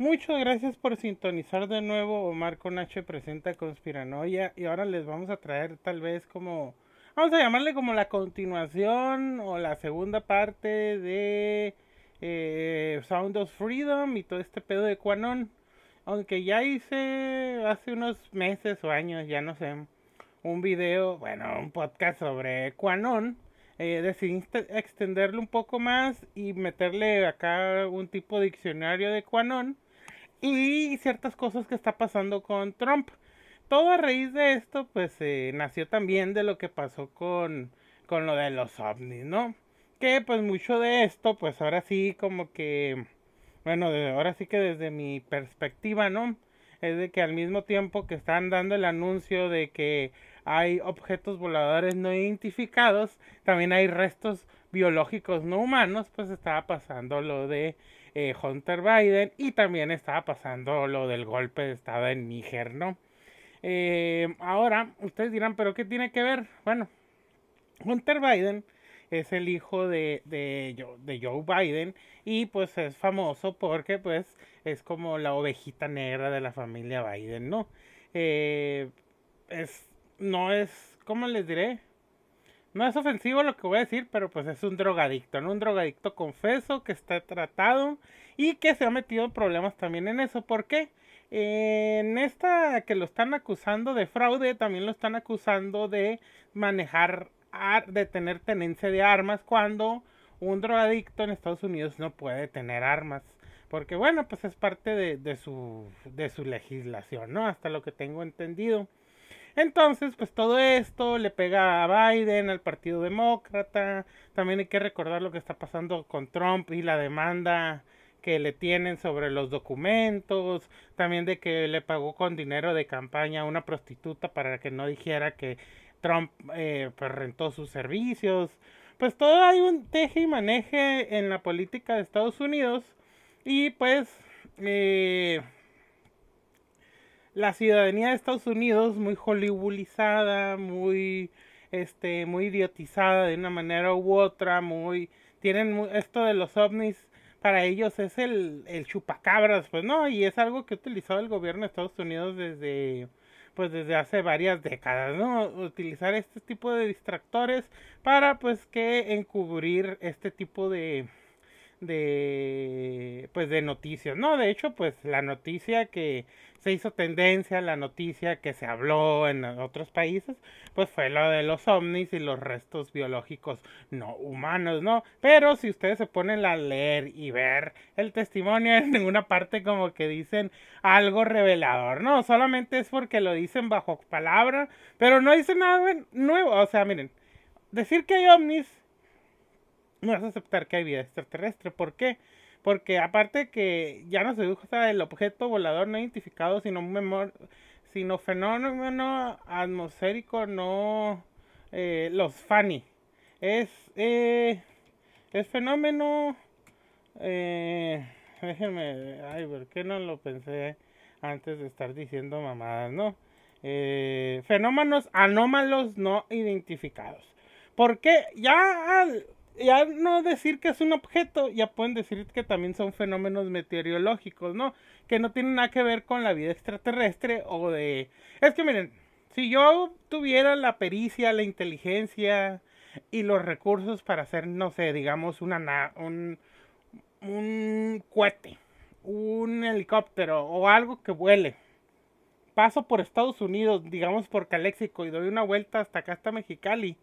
Muchas gracias por sintonizar de nuevo. Omar con H presenta Conspiranoia y ahora les vamos a traer tal vez como, vamos a llamarle como la continuación o la segunda parte de eh, Sound of Freedom y todo este pedo de Quanon. Aunque ya hice hace unos meses o años, ya no sé, un video, bueno, un podcast sobre Quanon. Eh, decidí extenderlo un poco más y meterle acá un tipo de diccionario de Quanon y ciertas cosas que está pasando con Trump. Todo a raíz de esto, pues eh, nació también de lo que pasó con, con lo de los ovnis, ¿no? Que pues mucho de esto, pues ahora sí como que, bueno, ahora sí que desde mi perspectiva, ¿no? Es de que al mismo tiempo que están dando el anuncio de que hay objetos voladores no identificados, también hay restos biológicos no humanos, pues estaba pasando lo de eh, Hunter Biden y también estaba pasando lo del golpe de Estado en Níger, ¿no? Eh, ahora, ustedes dirán, ¿pero qué tiene que ver? Bueno, Hunter Biden es el hijo de, de, Joe Biden y pues es famoso porque pues es como la ovejita negra de la familia Biden, ¿no? Eh, es, no es, ¿cómo les diré? No es ofensivo lo que voy a decir, pero pues es un drogadicto, ¿no? Un drogadicto confeso que está tratado y que se ha metido en problemas también en eso. ¿Por qué? En esta que lo están acusando de fraude, también lo están acusando de manejar, de tener tenencia de armas cuando un drogadicto en Estados Unidos no puede tener armas. Porque bueno, pues es parte de, su legislación, ¿no? Hasta lo que tengo entendido. Entonces, pues todo esto le pega a Biden, al Partido Demócrata. También hay que recordar lo que está pasando con Trump y la demanda que le tienen sobre los documentos, también de que le pagó con dinero de campaña a una prostituta para que no dijera que Trump eh, pues, rentó sus servicios. Pues todo hay un teje y maneje en la política de Estados Unidos y pues eh, la ciudadanía de Estados Unidos muy hollywoodizada, muy este muy idiotizada de una manera u otra, muy tienen esto de los ovnis para ellos es el, el chupacabras, pues no, y es algo que ha utilizado el gobierno de Estados Unidos desde pues desde hace varias décadas, ¿no? Utilizar este tipo de distractores para pues que encubrir este tipo de de pues de noticias, ¿no? De hecho, pues la noticia que se hizo tendencia, la noticia que se habló en otros países, pues fue lo de los ovnis y los restos biológicos no humanos, ¿no? Pero si ustedes se ponen a leer y ver el testimonio en ninguna parte como que dicen algo revelador, ¿no? Solamente es porque lo dicen bajo palabra, pero no dicen nada nuevo, o sea, miren, decir que hay ovnis no es aceptar que hay vida extraterrestre. ¿Por qué? Porque aparte que ya no se usa el objeto volador no identificado, sino, memor sino fenómeno atmosférico, no eh, los FANI. Es, eh, es fenómeno... Eh, déjenme... Ay, ¿por qué no lo pensé antes de estar diciendo mamadas, no? Eh, fenómenos anómalos no identificados. Porque ya ya no decir que es un objeto, ya pueden decir que también son fenómenos meteorológicos, ¿no? Que no tienen nada que ver con la vida extraterrestre o de... Es que miren, si yo tuviera la pericia, la inteligencia y los recursos para hacer, no sé, digamos, una, un, un cohete, un helicóptero o algo que vuele, paso por Estados Unidos, digamos por Caléxico y doy una vuelta hasta acá, hasta Mexicali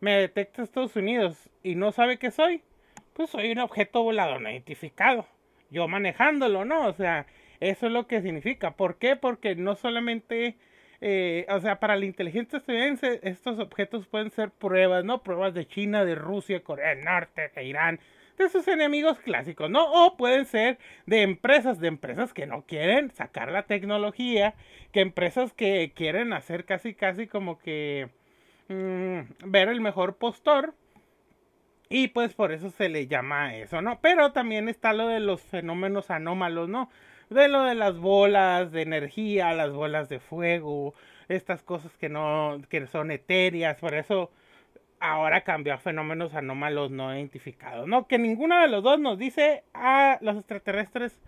me detecta Estados Unidos y no sabe que soy, pues soy un objeto volador no identificado. Yo manejándolo, ¿no? O sea, eso es lo que significa. ¿Por qué? Porque no solamente, eh, o sea, para la inteligencia estadounidense, estos objetos pueden ser pruebas, ¿no? Pruebas de China, de Rusia, Corea del Norte, de Irán, de sus enemigos clásicos, ¿no? O pueden ser de empresas, de empresas que no quieren sacar la tecnología, que empresas que quieren hacer casi, casi como que Mm, ver el mejor postor. Y pues por eso se le llama eso, ¿no? Pero también está lo de los fenómenos anómalos, ¿no? De lo de las bolas de energía, las bolas de fuego, estas cosas que no, que son etéreas, por eso ahora cambió a fenómenos anómalos no identificados, ¿no? Que ninguno de los dos nos dice, ah, los extraterrestres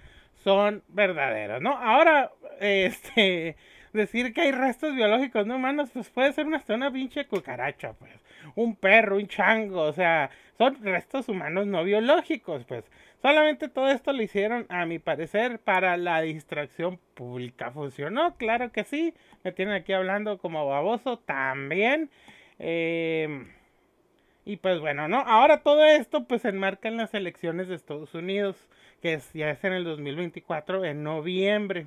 son verdaderos, ¿no? Ahora, este, decir que hay restos biológicos no humanos, pues puede ser una, una pinche cucaracha, pues, un perro, un chango, o sea, son restos humanos no biológicos, pues. Solamente todo esto lo hicieron, a mi parecer, para la distracción pública. ¿Funcionó? Claro que sí. Me tienen aquí hablando como baboso también. Eh, y pues bueno, ¿no? Ahora todo esto pues se enmarca en las elecciones de Estados Unidos, que ya es en el 2024, en noviembre.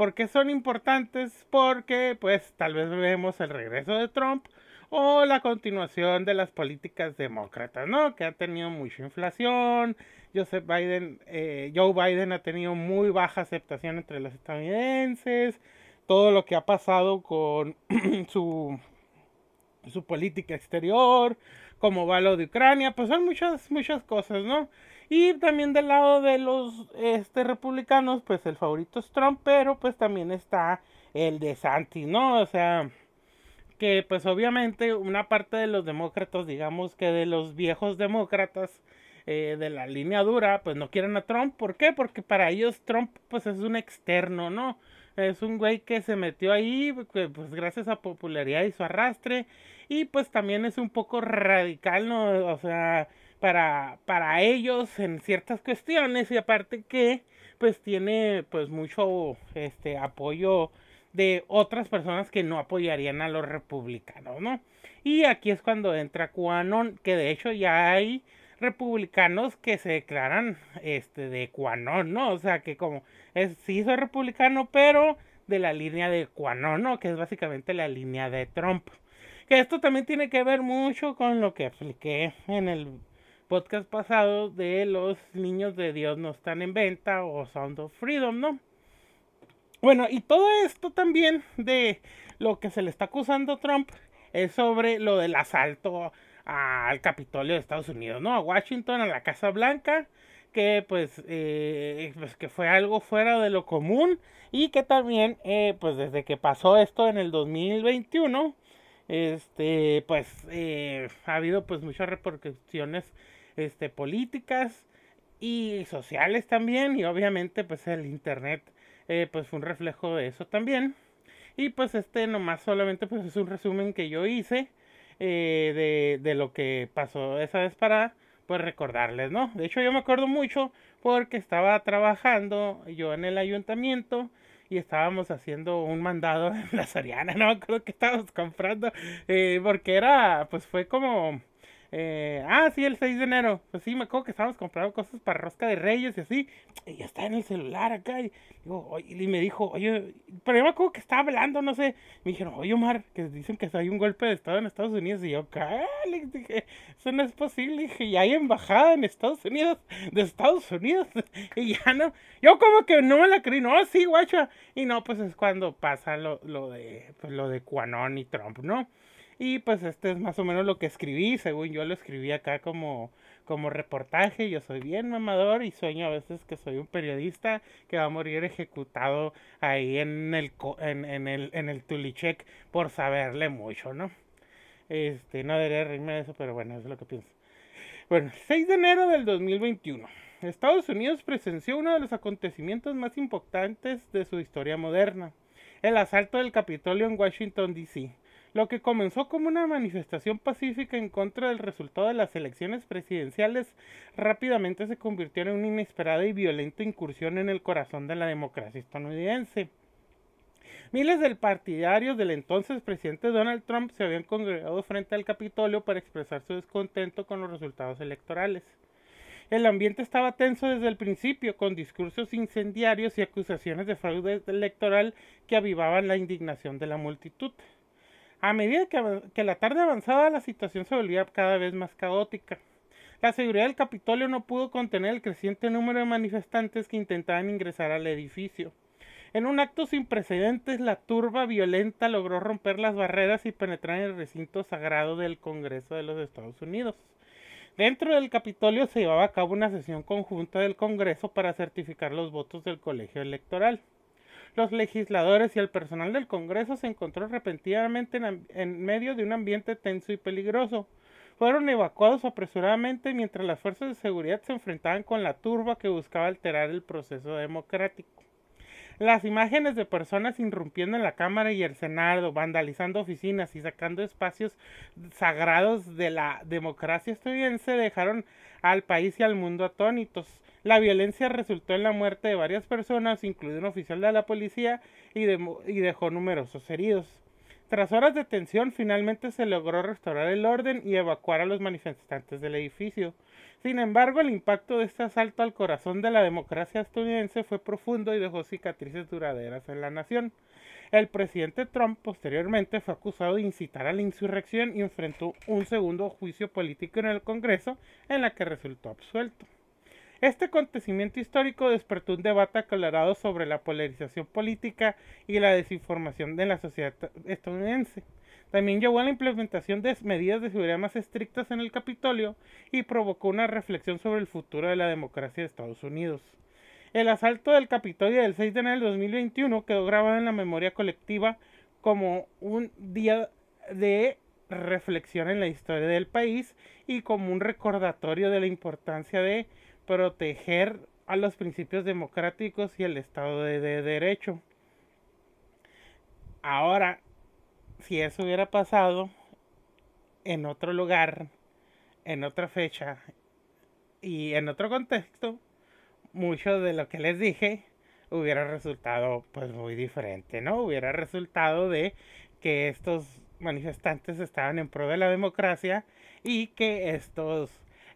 ¿Por qué son importantes? Porque pues tal vez vemos el regreso de Trump o la continuación de las políticas demócratas, ¿no? Que han tenido mucha inflación. Joseph Biden, eh, Joe Biden ha tenido muy baja aceptación entre los estadounidenses. Todo lo que ha pasado con su, su política exterior, como va lo de Ucrania, pues son muchas, muchas cosas, ¿no? Y también del lado de los este, republicanos, pues el favorito es Trump, pero pues también está el de Santi, ¿no? O sea, que pues obviamente una parte de los demócratas, digamos que de los viejos demócratas eh, de la línea dura, pues no quieren a Trump. ¿Por qué? Porque para ellos Trump pues es un externo, ¿no? Es un güey que se metió ahí, pues gracias a popularidad y su arrastre. Y pues también es un poco radical, ¿no? O sea, para, para ellos en ciertas cuestiones. Y aparte que pues tiene pues mucho este apoyo de otras personas que no apoyarían a los republicanos, ¿no? Y aquí es cuando entra QAnon, que de hecho ya hay republicanos que se declaran este de QAnon, ¿no? O sea, que como es sí soy republicano, pero de la línea de QAnon, ¿no? Que es básicamente la línea de Trump. Que esto también tiene que ver mucho con lo que expliqué en el podcast pasado de los niños de Dios no están en venta o Sound of Freedom, ¿no? Bueno, y todo esto también de lo que se le está acusando a Trump es sobre lo del asalto al Capitolio de Estados Unidos, ¿no? A Washington, a la Casa Blanca, que pues, eh, pues que fue algo fuera de lo común y que también, eh, pues desde que pasó esto en el 2021, este, pues eh, ha habido pues muchas repercusiones este, políticas y sociales también y obviamente pues el internet pues fue un reflejo de eso también y pues este nomás solamente pues es un resumen que yo hice eh, de, de, lo que pasó esa vez para pues recordarles, ¿no? De hecho yo me acuerdo mucho porque estaba trabajando yo en el ayuntamiento y estábamos haciendo un mandado en la Soriana, no acuerdo que estábamos comprando, eh, porque era, pues fue como eh, ah, sí, el 6 de enero. Pues sí, me acuerdo que estábamos comprando cosas para rosca de reyes y así. Y ya está en el celular acá. Y, digo, y me dijo, oye, pero yo me acuerdo que estaba hablando, no sé. Me dijeron, oye, Omar, que dicen que hay un golpe de Estado en Estados Unidos. Y yo. Le dije, eso no es posible. dije, y hay embajada en Estados Unidos, de Estados Unidos. y ya no. Yo como que no me la creí. No, sí, guacha. Y no, pues es cuando pasa lo, lo de, pues lo de Quanon y Trump, ¿no? Y pues este es más o menos lo que escribí, según yo lo escribí acá como, como reportaje. Yo soy bien mamador y sueño a veces que soy un periodista que va a morir ejecutado ahí en el, en, en el, en el Tulichek por saberle mucho, ¿no? Este, no debería reírme de eso, pero bueno, eso es lo que pienso. Bueno, 6 de enero del 2021. Estados Unidos presenció uno de los acontecimientos más importantes de su historia moderna, el asalto del Capitolio en Washington, D.C. Lo que comenzó como una manifestación pacífica en contra del resultado de las elecciones presidenciales rápidamente se convirtió en una inesperada y violenta incursión en el corazón de la democracia estadounidense. Miles de partidarios del entonces presidente Donald Trump se habían congregado frente al Capitolio para expresar su descontento con los resultados electorales. El ambiente estaba tenso desde el principio, con discursos incendiarios y acusaciones de fraude electoral que avivaban la indignación de la multitud. A medida que, la tarde avanzaba, la situación se volvía cada vez más caótica. La seguridad del Capitolio no pudo contener el creciente número de manifestantes que intentaban ingresar al edificio. En un acto sin precedentes, la turba violenta logró romper las barreras y penetrar en el recinto sagrado del Congreso de los Estados Unidos. Dentro del Capitolio se llevaba a cabo una sesión conjunta del Congreso para certificar los votos del colegio electoral los legisladores y el personal del Congreso se encontró repentinamente en, medio de un ambiente tenso y peligroso. fueron evacuados apresuradamente mientras las fuerzas de seguridad se enfrentaban con la turba que buscaba alterar el proceso democrático. Las imágenes de personas irrumpiendo en la Cámara y el Senado, vandalizando oficinas y sacando espacios sagrados de la democracia estadounidense dejaron al país y al mundo atónitos. La violencia resultó en la muerte de varias personas, incluido un oficial de la policía, y, dejó numerosos heridos. Tras horas de tensión, finalmente se logró restaurar el orden y evacuar a los manifestantes del edificio. Sin embargo, el impacto de este asalto al corazón de la democracia estadounidense fue profundo y dejó cicatrices duraderas en la nación. El presidente Trump posteriormente fue acusado de incitar a la insurrección y enfrentó un segundo juicio político en el Congreso en la que resultó absuelto. Este acontecimiento histórico despertó un debate acalorado sobre la polarización política y la desinformación de la sociedad estadounidense. También llevó a la implementación de medidas de seguridad más estrictas en el Capitolio y provocó una reflexión sobre el futuro de la democracia de Estados Unidos. El asalto del Capitolio del 6 de enero del 2021 quedó grabado en la memoria colectiva como un día de reflexión en la historia del país y como un recordatorio de la importancia de proteger a los principios democráticos y el Estado de, de Derecho. Ahora, si eso hubiera pasado en otro lugar, en otra fecha y en otro contexto, mucho de lo que les dije hubiera resultado pues muy diferente, ¿no? Hubiera resultado de que estos manifestantes estaban en pro de la democracia y que estos,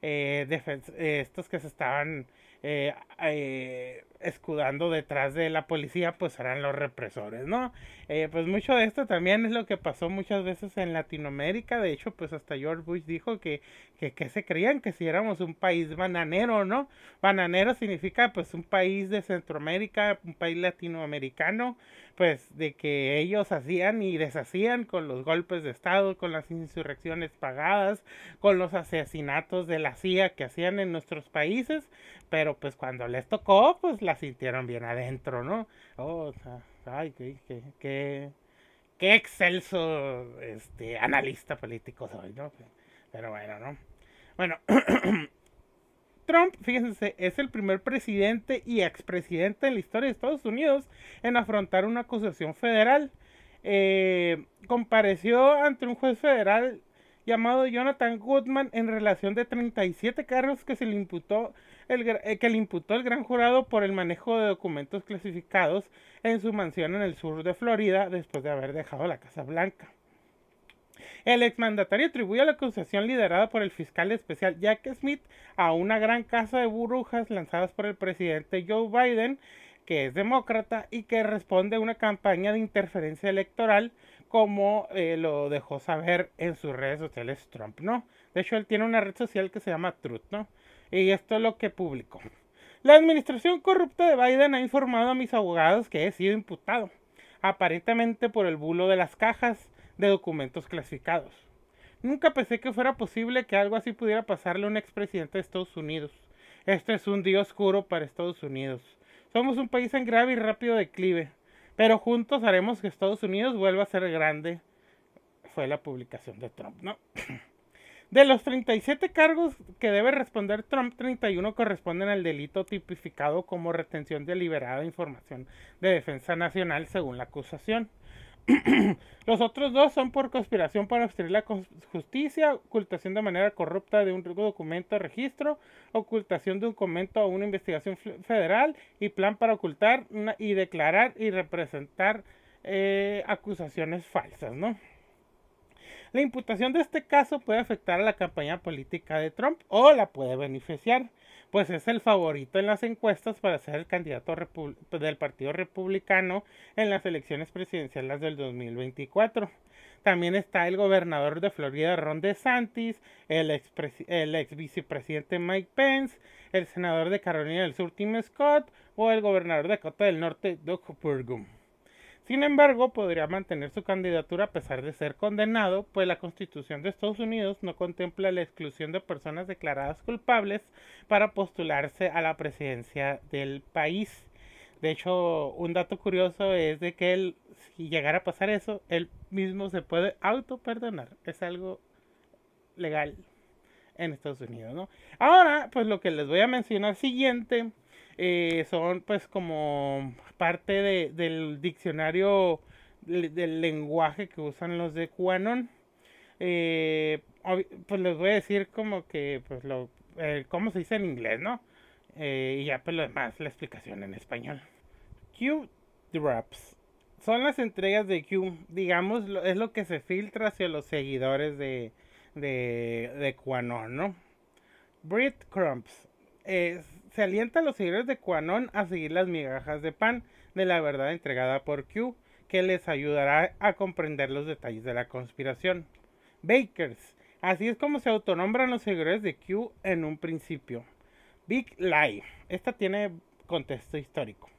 eh, estos que se estaban eh, eh, escudando detrás de la policía, pues eran los represores, ¿no? Eh, pues mucho de esto también es lo que pasó muchas veces en Latinoamérica. De hecho, pues hasta George Bush dijo que, que, que se creían que si éramos un país bananero, ¿no? Bananero significa pues un país de Centroamérica, un país latinoamericano, pues de que ellos hacían y deshacían con los golpes de Estado, con las insurrecciones pagadas, con los asesinatos de la CIA que hacían en nuestros países, pero pues cuando les tocó, pues la sintieron bien adentro, ¿no? Oh, ay, qué, qué, qué, excelso este, analista político soy, ¿no? Pero bueno, ¿no? Bueno, Trump, fíjense, es el primer presidente y expresidente en la historia de Estados Unidos en afrontar una acusación federal. Eh, compareció ante un juez federal llamado Jonathan Goodman en relación de 37 cargos que se le imputó eh, que le imputó el gran jurado por el manejo de documentos clasificados en su mansión en el sur de Florida después de haber dejado la Casa Blanca. El exmandatario atribuye la acusación liderada por el fiscal especial Jack Smith a una gran casa de burbujas lanzadas por el presidente Joe Biden, que es demócrata y que responde a una campaña de interferencia electoral, como eh, lo dejó saber en sus redes sociales Trump, ¿no? De hecho, él tiene una red social que se llama Truth, ¿no? Y esto es lo que publicó. La administración corrupta de Biden ha informado a mis abogados que he sido imputado, aparentemente por el bulo de las cajas de documentos clasificados. Nunca pensé que fuera posible que algo así pudiera pasarle a un expresidente de Estados Unidos. Este es un día oscuro para Estados Unidos. Somos un país en grave y rápido declive, pero juntos haremos que Estados Unidos vuelva a ser grande. Fue la publicación de Trump, ¿no? De los 37 cargos que debe responder Trump, 31 corresponden al delito tipificado como retención deliberada de información de defensa nacional según la acusación. Los otros dos son por conspiración para obstruir la justicia, ocultación de manera corrupta de un documento de registro, ocultación de un documento a una investigación federal y plan para ocultar y declarar y representar eh, acusaciones falsas, ¿no? La imputación de este caso puede afectar a la campaña política de Trump o la puede beneficiar, pues es el favorito en las encuestas para ser el candidato del Partido Republicano en las elecciones presidenciales del 2024. También está el gobernador de Florida, Ron DeSantis, el ex, el ex vicepresidente Mike Pence, el senador de Carolina del Sur, Tim Scott, o el gobernador de Dakota del Norte, Doug Burgum. Sin embargo, podría mantener su candidatura a pesar de ser condenado, pues la Constitución de Estados Unidos no contempla la exclusión de personas declaradas culpables para postularse a la presidencia del país. De hecho, un dato curioso es de que él, si llegara a pasar eso, él mismo se puede auto perdonar. Es algo legal. en Estados Unidos, ¿no? Ahora, pues lo que les voy a mencionar siguiente eh, son pues como parte del diccionario del lenguaje que usan los de QAnon. Eh, pues les voy a decir como que pues lo eh, cómo se dice en inglés, ¿no? y ya pues lo demás, la explicación en español. Q drops son las entregas de Q, digamos, es lo que se filtra hacia los seguidores de, de, de QAnon, ¿no? Breadcrumbs. Eh, se alienta a los seguidores de QAnon a seguir las migajas de pan de la verdad entregada por Q, que les ayudará a comprender los detalles de la conspiración. Bakers. Así es como se autonombran los seguidores de Q en un principio. Big Lie. Esta tiene contexto histórico.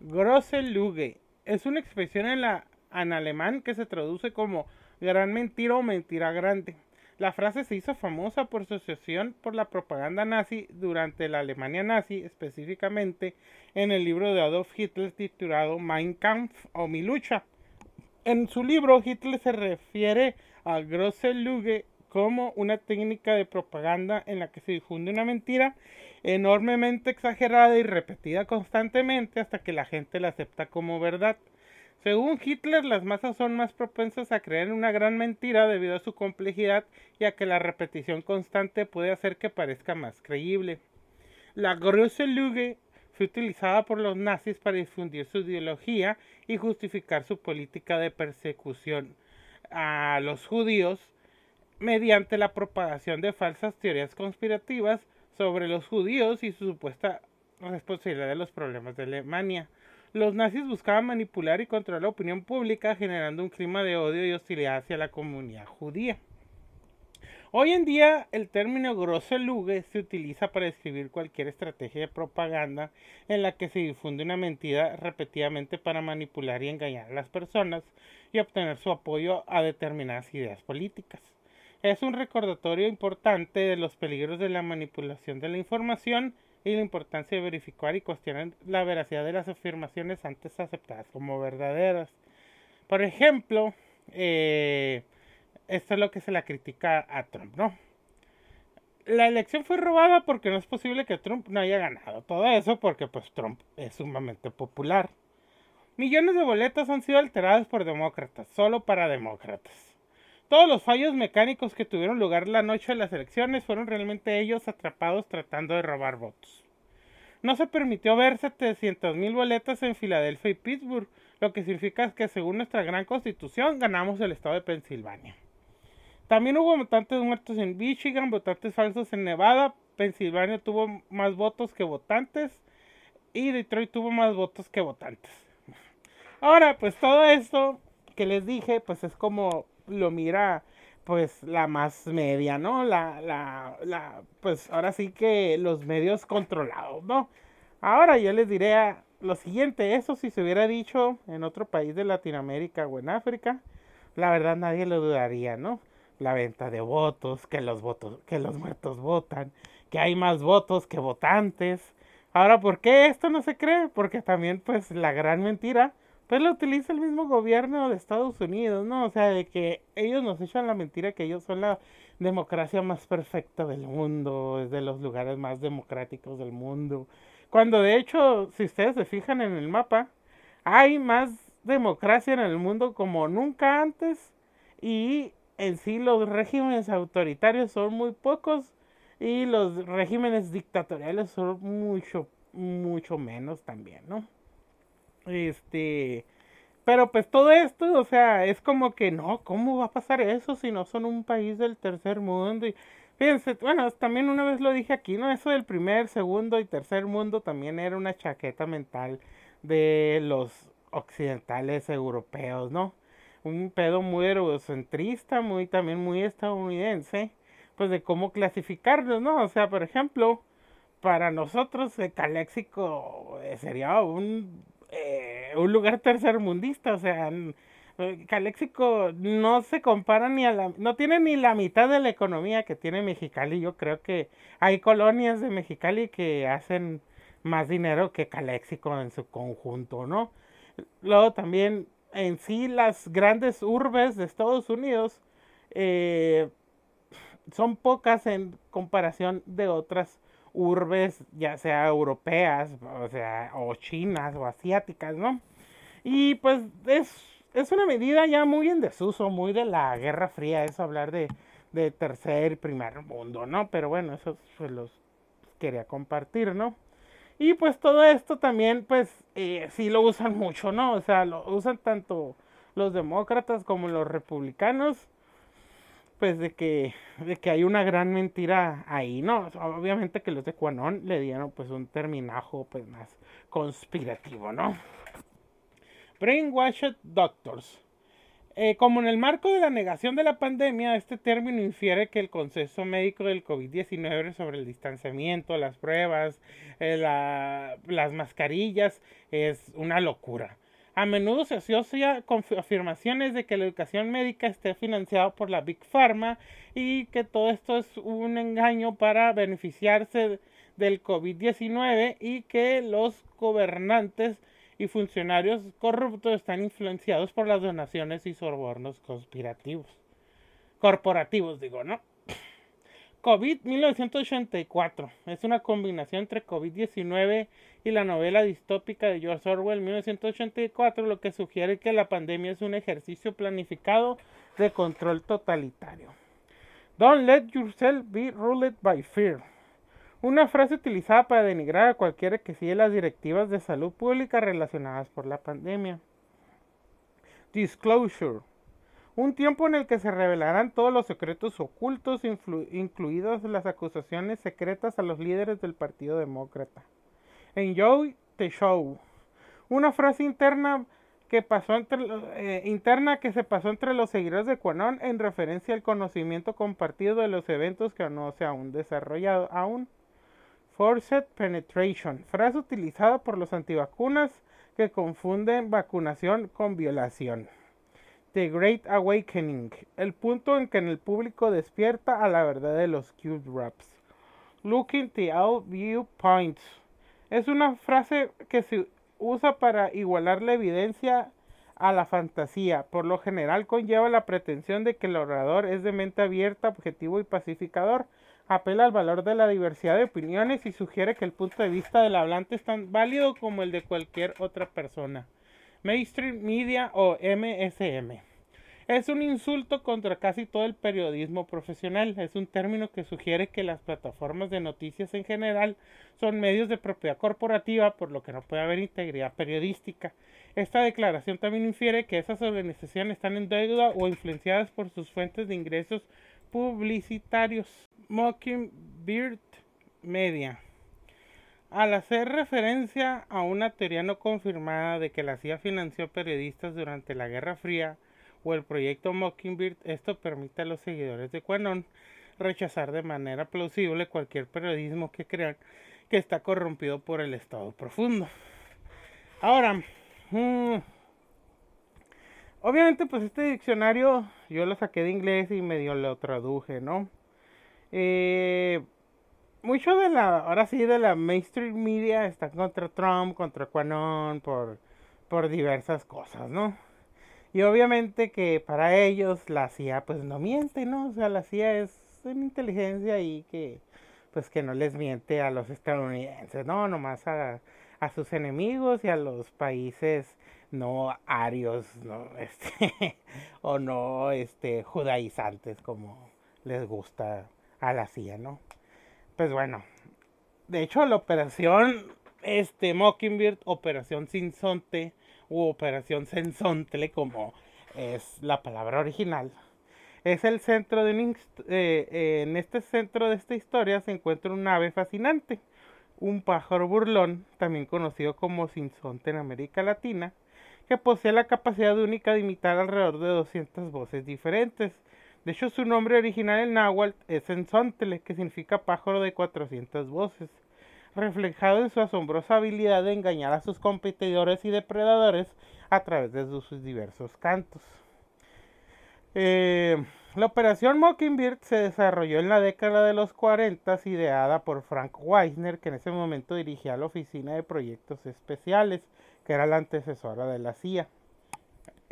Grosse Lüge es una expresión en, la, en alemán que se traduce como gran mentira o mentira grande. La frase se hizo famosa por su asociación por la propaganda nazi durante la Alemania nazi, específicamente en el libro de Adolf Hitler titulado Mein Kampf o Mi lucha. En su libro, Hitler se refiere a Grosse Lüge como una técnica de propaganda en la que se difunde una mentira enormemente exagerada y repetida constantemente hasta que la gente la acepta como verdad. Según Hitler, las masas son más propensas a creer en una gran mentira debido a su complejidad y a que la repetición constante puede hacer que parezca más creíble. La grosse Lüge fue utilizada por los nazis para difundir su ideología y justificar su política de persecución a los judíos mediante la propagación de falsas teorías conspirativas sobre los judíos y su supuesta responsabilidad de los problemas de Alemania. Los nazis buscaban manipular y controlar la opinión pública generando un clima de odio y hostilidad hacia la comunidad judía. Hoy en día el término Grosseluge se utiliza para describir cualquier estrategia de propaganda en la que se difunde una mentira repetidamente para manipular y engañar a las personas y obtener su apoyo a determinadas ideas políticas. Es un recordatorio importante de los peligros de la manipulación de la información y la importancia de verificar y cuestionar la veracidad de las afirmaciones antes aceptadas como verdaderas. Por ejemplo, eh, esto es lo que se la critica a Trump, ¿no? La elección fue robada porque no es posible que Trump no haya ganado. Todo eso porque pues Trump es sumamente popular. Millones de boletas han sido alteradas por demócratas, solo para demócratas. Todos los fallos mecánicos que tuvieron lugar la noche de las elecciones fueron realmente ellos atrapados tratando de robar votos. No se permitió ver 700.000 boletas en Filadelfia y Pittsburgh, lo que significa que según nuestra gran constitución ganamos el estado de Pensilvania. También hubo votantes muertos en Michigan, votantes falsos en Nevada, Pensilvania tuvo más votos que votantes y Detroit tuvo más votos que votantes. Ahora, pues todo esto que les dije, pues es como lo mira pues la más media, ¿no? La, la, la, pues ahora sí que los medios controlados, ¿no? Ahora yo les diré lo siguiente, eso si se hubiera dicho en otro país de Latinoamérica o en África, la verdad nadie lo dudaría, ¿no? La venta de votos, que los votos, que los muertos votan, que hay más votos que votantes. Ahora, ¿por qué esto no se cree? Porque también pues la gran mentira pues lo utiliza el mismo gobierno de Estados Unidos, ¿no? O sea, de que ellos nos echan la mentira que ellos son la democracia más perfecta del mundo, es de los lugares más democráticos del mundo. Cuando de hecho, si ustedes se fijan en el mapa, hay más democracia en el mundo como nunca antes y en sí los regímenes autoritarios son muy pocos y los regímenes dictatoriales son mucho, mucho menos también, ¿no? Este, pero pues todo esto, o sea, es como que no, ¿cómo va a pasar eso si no son un país del tercer mundo? Y fíjense, bueno, también una vez lo dije aquí, ¿no? Eso del primer, segundo y tercer mundo también era una chaqueta mental de los occidentales europeos, ¿no? Un pedo muy eurocentrista, muy también muy estadounidense, pues de cómo clasificarlos, ¿no? O sea, por ejemplo, para nosotros el Caléxico eh, sería un eh, un lugar tercermundista, o sea, eh, Caléxico no se compara ni a la, no tiene ni la mitad de la economía que tiene Mexicali. Yo creo que hay colonias de Mexicali que hacen más dinero que Caléxico en su conjunto, ¿no? Luego también en sí las grandes urbes de Estados Unidos, eh, son pocas en comparación de otras urbes, ya sea europeas, o sea, o chinas o asiáticas, ¿no? Y pues es, es una medida ya muy en desuso, muy de la Guerra Fría, eso hablar de, de tercer primer mundo, ¿no? Pero bueno, eso se los quería compartir, ¿no? Y pues todo esto también, pues eh, sí lo usan mucho, ¿no? O sea, lo usan tanto los demócratas como los republicanos pues de que, de que hay una gran mentira ahí, ¿no? Obviamente que los de Quanon le dieron pues un terminajo pues más conspirativo, ¿no? Brainwashed Doctors. Eh, como en el marco de la negación de la pandemia, este término infiere que el consenso médico del COVID-19 sobre el distanciamiento, las pruebas, eh, las mascarillas es una locura. A menudo se asocia con afirmaciones de que la educación médica esté financiada por la Big Pharma y que todo esto es un engaño para beneficiarse del COVID-19 y que los gobernantes y funcionarios corruptos están influenciados por las donaciones y sobornos conspirativos. Corporativos, digo, ¿no? COVID-1984 es una combinación entre COVID-19 y la novela distópica de George Orwell 1984, lo que sugiere que la pandemia es un ejercicio planificado de control totalitario. Don't let yourself be ruled by fear. Una frase utilizada para denigrar a cualquiera que sigue las directivas de salud pública relacionadas por la pandemia. Disclosure un tiempo en el que se revelarán todos los secretos ocultos, incluidas las acusaciones secretas a los líderes del Partido Demócrata. Enjoy the show. Una frase interna que pasó eh, interna que se pasó entre los seguidores de Quanon en referencia al conocimiento compartido de los eventos que no se han desarrollado aún. Forced penetration, frase utilizada por los antivacunas que confunden vacunación con violación. The Great Awakening, el punto en que el público despierta a la verdad de los cute raps. Looking the out viewpoints. Es una frase que se usa para igualar la evidencia a la fantasía. Por lo general conlleva la pretensión de que el orador es de mente abierta, objetivo y pacificador. Apela al valor de la diversidad de opiniones y sugiere que el punto de vista del hablante es tan válido como el de cualquier otra persona. Mainstream Media o MSM. Es un insulto contra casi todo el periodismo profesional. Es un término que sugiere que las plataformas de noticias en general son medios de propiedad corporativa, por lo que no puede haber integridad periodística. Esta declaración también infiere que esas organizaciones están en deuda o influenciadas por sus fuentes de ingresos publicitarios. Mockingbird Media. Al hacer referencia a una teoría no confirmada de que la CIA financió periodistas durante la Guerra Fría o el proyecto Mockingbird, esto permite a los seguidores de Quanon rechazar de manera plausible cualquier periodismo que crean que está corrompido por el Estado profundo. Ahora, mm, obviamente pues este diccionario yo lo saqué de inglés y medio lo traduje, ¿no? Eh, mucho de la, ahora sí, de la mainstream media está contra Trump, contra Quanon, por, por diversas cosas, ¿no? Y obviamente que para ellos la CIA pues no miente, ¿no? O sea, la CIA es una inteligencia y que pues que no les miente a los estadounidenses, ¿no? Nomás a, a sus enemigos y a los países no arios, ¿no? Este, o no este, judaizantes como les gusta a la CIA, ¿no? Pues bueno, de hecho la operación este Mockingbird, operación Sinsonte u operación Sensontle como es la palabra original, es el centro de un eh, en este centro de esta historia se encuentra un ave fascinante, un pájaro burlón, también conocido como sinsonte en América Latina, que posee la capacidad única de imitar alrededor de 200 voces diferentes de hecho, su nombre original en náhuatl es Enzontele, que significa pájaro de 400 voces, reflejado en su asombrosa habilidad de engañar a sus competidores y depredadores a través de sus diversos cantos. Eh, la operación Mockingbird se desarrolló en la década de los 40, ideada por Frank Weisner, que en ese momento dirigía la Oficina de Proyectos Especiales, que era la antecesora de la CIA.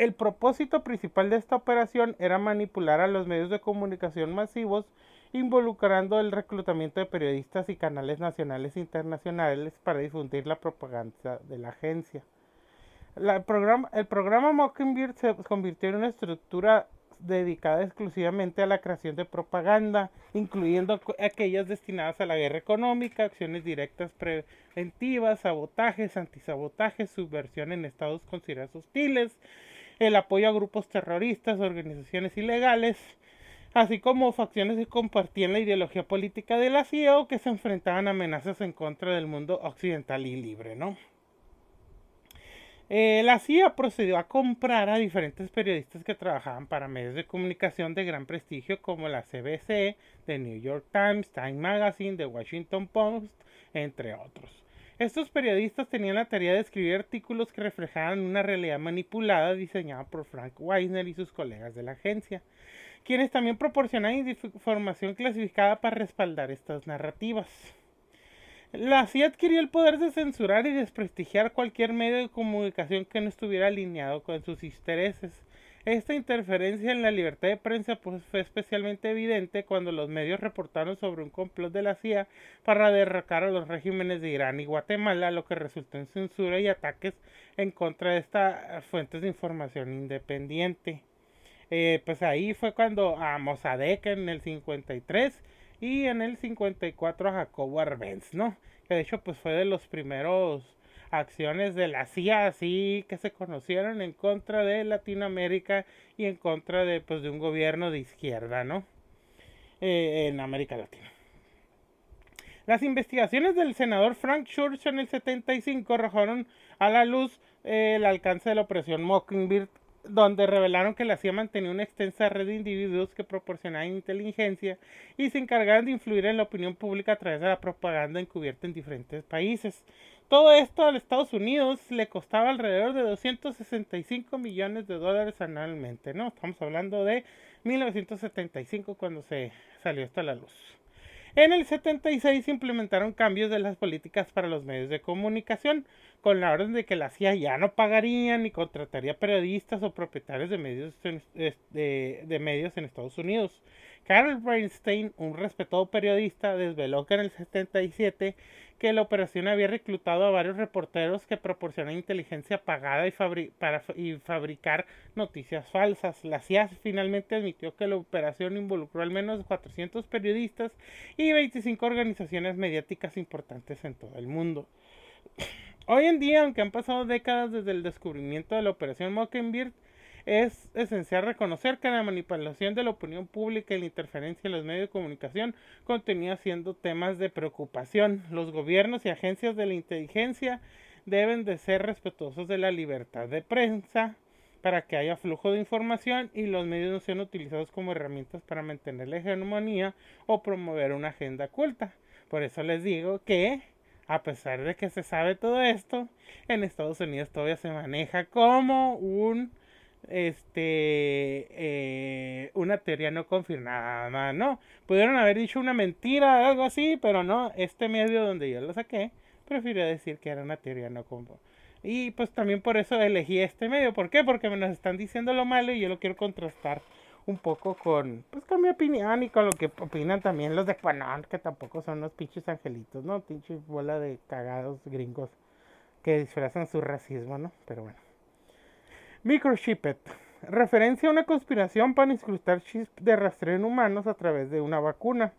El propósito principal de esta operación era manipular a los medios de comunicación masivos involucrando el reclutamiento de periodistas y canales nacionales e internacionales para difundir la propaganda de la agencia. el programa, el programa Mockingbird se convirtió en una estructura dedicada exclusivamente a la creación de propaganda, incluyendo aquellas destinadas a la guerra económica, acciones directas preventivas, sabotajes, antisabotajes, subversión en estados considerados hostiles, el apoyo a grupos terroristas, organizaciones ilegales, así como facciones que compartían la ideología política de la CIA o que se enfrentaban a amenazas en contra del mundo occidental y libre, ¿no? Eh, la CIA procedió a comprar a diferentes periodistas que trabajaban para medios de comunicación de gran prestigio como la CBC, The New York Times, Time Magazine, The Washington Post, entre otros. Estos periodistas tenían la tarea de escribir artículos que reflejaban una realidad manipulada diseñada por Frank Weisner y sus colegas de la agencia, quienes también proporcionaban información clasificada para respaldar estas narrativas. La CIA adquirió el poder de censurar y desprestigiar cualquier medio de comunicación que no estuviera alineado con sus intereses. Esta interferencia en la libertad de prensa pues, fue especialmente evidente cuando los medios reportaron sobre un complot de la CIA para derrocar a los regímenes de Irán y Guatemala, lo que resultó en censura y ataques en contra de estas fuentes de información independiente. Eh, pues ahí fue cuando a Mossadegh en el 53 y en el 54 a Jacobo Arbenz, ¿no? Que de hecho pues fue de los primeros acciones de la CIA así que se conocieron en contra de Latinoamérica y en contra de pues de un gobierno de izquierda, ¿no? Eh, en América Latina. Las investigaciones del senador Frank Church en el 75 arrojaron a la luz eh, el alcance de la operación Mockingbird donde revelaron que la CIA mantenía una extensa red de individuos que proporcionaban inteligencia y se encargaban de influir en la opinión pública a través de la propaganda encubierta en diferentes países. Todo esto a Estados Unidos le costaba alrededor de 265 millones de dólares anualmente, ¿no? Estamos hablando de 1975 cuando se salió esto a la luz. En el 76 implementaron cambios de las políticas para los medios de comunicación, con la orden de que la CIA ya no pagaría ni contrataría periodistas o propietarios de, medios en Estados Unidos. Carl Bernstein, un respetado periodista, desveló que en el 77 que la operación había reclutado a varios reporteros que proporcionan inteligencia pagada y fabricar noticias falsas. La CIA finalmente admitió que la operación involucró al menos 400 periodistas y 25 organizaciones mediáticas importantes en todo el mundo. Hoy en día, aunque han pasado décadas desde el descubrimiento de la operación Mockingbird, es esencial reconocer que la manipulación de la opinión pública y la interferencia en los medios de comunicación continúa siendo temas de preocupación. Los gobiernos y agencias de la inteligencia deben de ser respetuosos de la libertad de prensa para que haya flujo de información y los medios no sean utilizados como herramientas para mantener la hegemonía o promover una agenda oculta. Por eso les digo que a pesar de que se sabe todo esto, en Estados Unidos todavía se maneja como un este eh, una teoría no confirmada, no. Pudieron haber dicho una mentira algo así, pero no, este medio donde yo lo saqué, prefirió decir que era una teoría no confirmada. Y pues también por eso elegí este medio. ¿Por qué? Porque me nos están diciendo lo malo y yo lo quiero contrastar un poco con, pues con mi opinión y con lo que opinan también los de Quanon, que tampoco son los pinches angelitos, ¿no? Pinches bola de cagados gringos que disfrazan su racismo, ¿no? Pero bueno. Microchipped. Referencia a una conspiración para incrustar chips de rastreo en humanos a través de una vacuna.